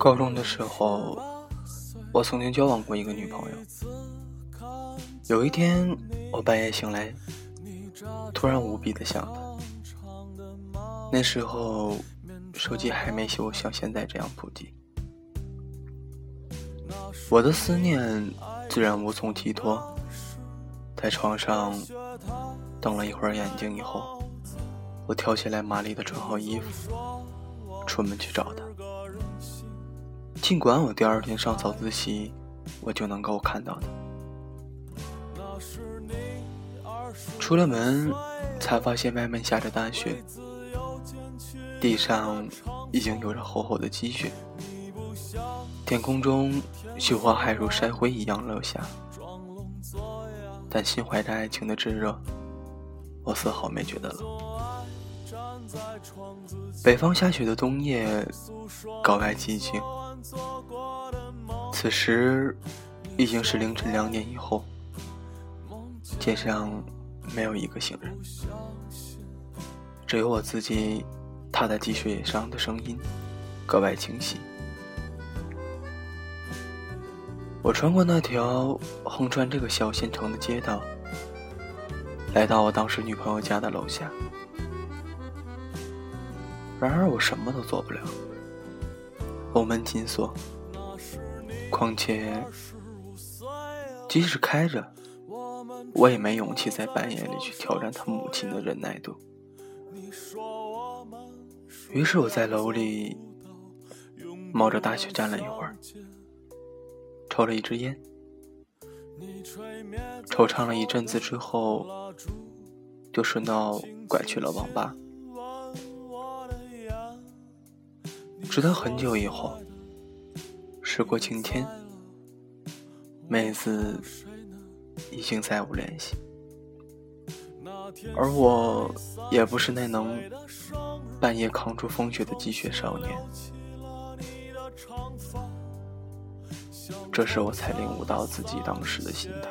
高中的时候，我曾经交往过一个女朋友。有一天，我半夜醒来，突然无比的想她。那时候，手机还没有像现在这样普及。我的思念自然无从寄托，在床上瞪了一会儿眼睛以后，我跳起来，麻利的穿好衣服，出门去找她。尽管我第二天上早自习，我就能够看到她。出了门，才发现外面下着大雪，地上已经有着厚厚的积雪。天空中，雪花还如筛灰一样落下，但心怀着爱情的炙热，我丝毫没觉得冷。北方下雪的冬夜，格外寂静。此时已经是凌晨两点以后，街上没有一个行人，只有我自己踏在积雪上的声音格外清晰。我穿过那条横穿这个小县城的街道，来到我当时女朋友家的楼下。然而我什么都做不了，楼门紧锁。况且，即使开着，我也没勇气在半夜里去挑战他母亲的忍耐度。于是我在楼里冒着大雪站了一会儿。抽了一支烟，惆怅了一阵子之后，就顺道拐去了网吧。直到很久以后，时过境迁，妹子已经再无联系，而我也不是那能半夜扛住风雪的积雪少年。这时我才领悟到自己当时的心态，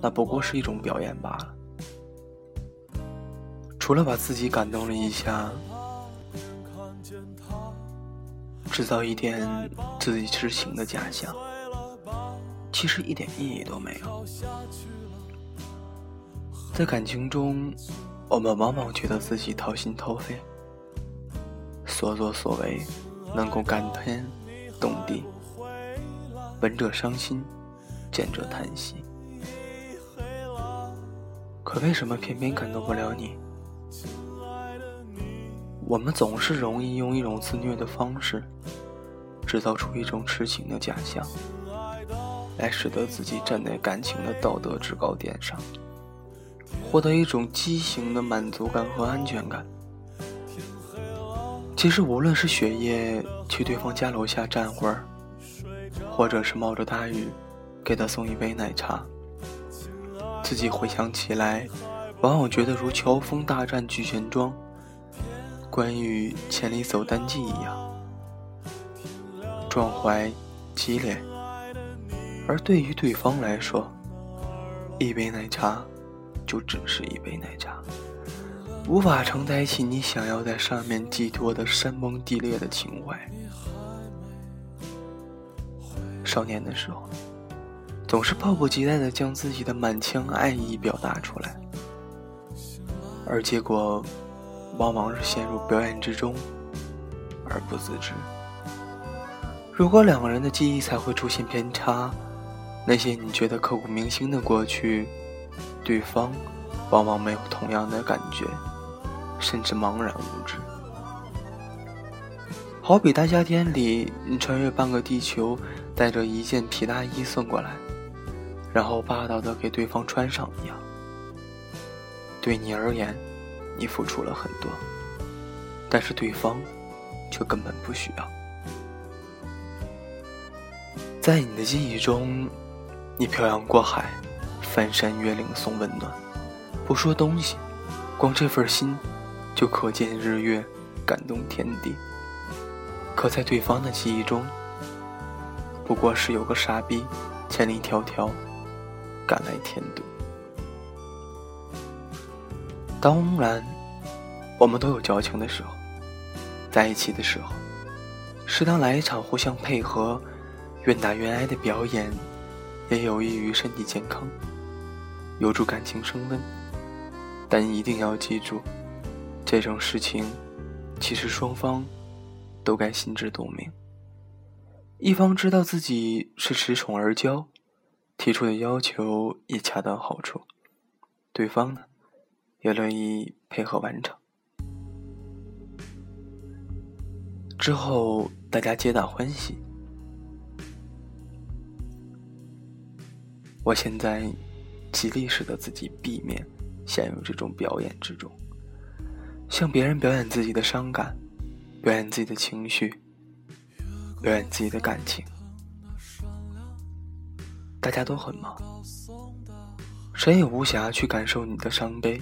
那不过是一种表演罢了。除了把自己感动了一下，制造一点自己痴情的假象，其实一点意义都没有。在感情中，我们往往觉得自己掏心掏肺，所作所为能够感天动地。闻者伤心，见者叹息。可为什么偏偏感动不了你？我们总是容易用一种自虐的方式，制造出一种痴情的假象，来使得自己站在感情的道德制高点上，获得一种畸形的满足感和安全感。其实，无论是雪夜去对方家楼下站会儿。或者是冒着大雨，给他送一杯奶茶。自己回想起来，往往觉得如乔峰大战聚贤庄，关羽千里走单骑一样，壮怀激烈。而对于对方来说，一杯奶茶就只是一杯奶茶，无法承载起你想要在上面寄托的山崩地裂的情怀。少年的时候，总是迫不及待地将自己的满腔爱意表达出来，而结果往往是陷入表演之中而不自知。如果两个人的记忆才会出现偏差，那些你觉得刻骨铭心的过去，对方往往没有同样的感觉，甚至茫然无知。好比大夏天里，你穿越半个地球。带着一件皮大衣送过来，然后霸道的给对方穿上一样。对你而言，你付出了很多，但是对方却根本不需要。在你的记忆中，你漂洋过海，翻山越岭送温暖，不说东西，光这份心就可见日月，感动天地。可在对方的记忆中，不过是有个傻逼，千里迢迢赶来添堵。当然，我们都有矫情的时候，在一起的时候，适当来一场互相配合、愿打愿挨的表演，也有益于身体健康，有助感情升温。但一定要记住，这种事情其实双方都该心知肚明。一方知道自己是恃宠而骄，提出的要求也恰到好处，对方呢也乐意配合完成。之后大家皆大欢喜。我现在极力使得自己避免陷入这种表演之中，向别人表演自己的伤感，表演自己的情绪。表演自己的感情，大家都很忙，谁也无暇去感受你的伤悲，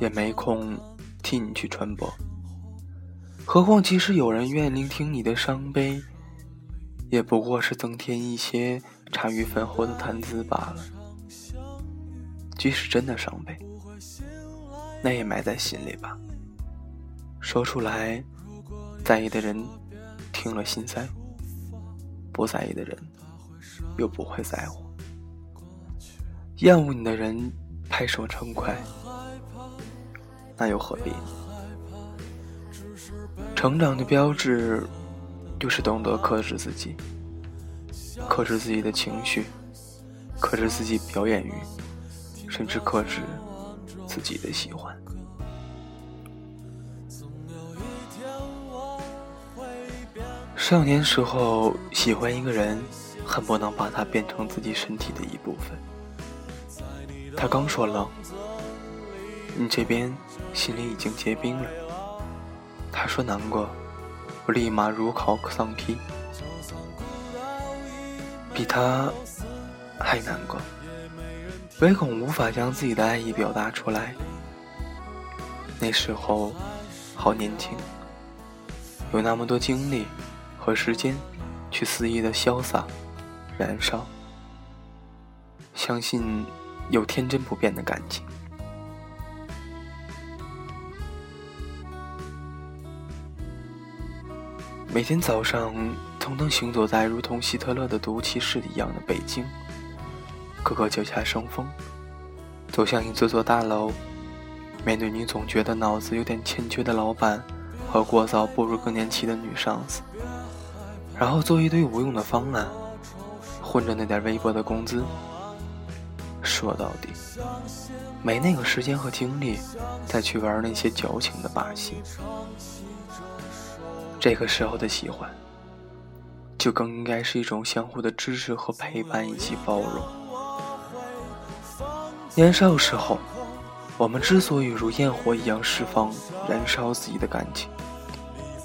也没空替你去传播。何况，即使有人愿意聆听你的伤悲，也不过是增添一些茶余饭后的谈资罢了。即使真的伤悲，那也埋在心里吧。说出来，在意的人。听了心塞，不在意的人又不会在乎。厌恶你的人拍手称快，那又何必？成长的标志就是懂得克制自己，克制自己的情绪，克制自己表演欲，甚至克制自己的喜欢。少年时候喜欢一个人，恨不能把他变成自己身体的一部分。他刚说冷，你这边心里已经结冰了。他说难过，我立马如考丧批，比他还难过，唯恐无法将自己的爱意表达出来。那时候好年轻，有那么多精力。和时间，去肆意的潇洒、燃烧，相信有天真不变的感情。每天早上，腾腾行走在如同希特勒的毒气室一样的北京，个个脚下生风，走向一座座大楼，面对你总觉得脑子有点欠缺的老板和过早步入更年期的女上司。然后做一堆无用的方案，混着那点微薄的工资。说到底，没那个时间和精力再去玩那些矫情的把戏。这个时候的喜欢，就更应该是一种相互的支持和陪伴以及包容。年少时候，我们之所以如焰火一样释放、燃烧自己的感情，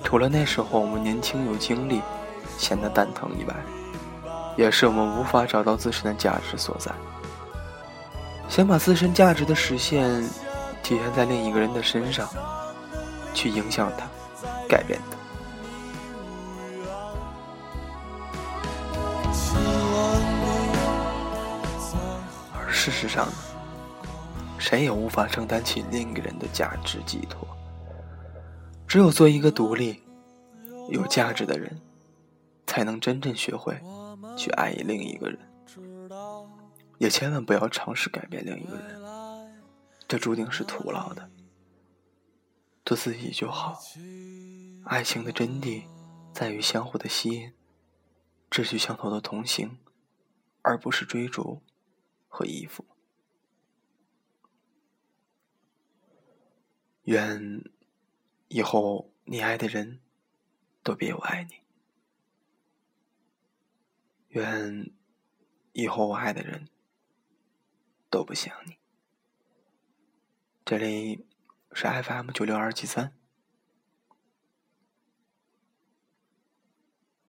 除了那时候我们年轻有精力。显得蛋疼以外，也是我们无法找到自身的价值所在。想把自身价值的实现体现在另一个人的身上，去影响他，改变他。事实上，谁也无法承担起另一个人的价值寄托。只有做一个独立、有价值的人。才能真正学会去爱另一个人，也千万不要尝试改变另一个人，这注定是徒劳的。做自己就好。爱情的真谛在于相互的吸引，志趣相投的同行，而不是追逐和衣服。愿以后你爱的人都别有爱你。愿以后我爱的人都不想你。这里是 FM 九六二七三，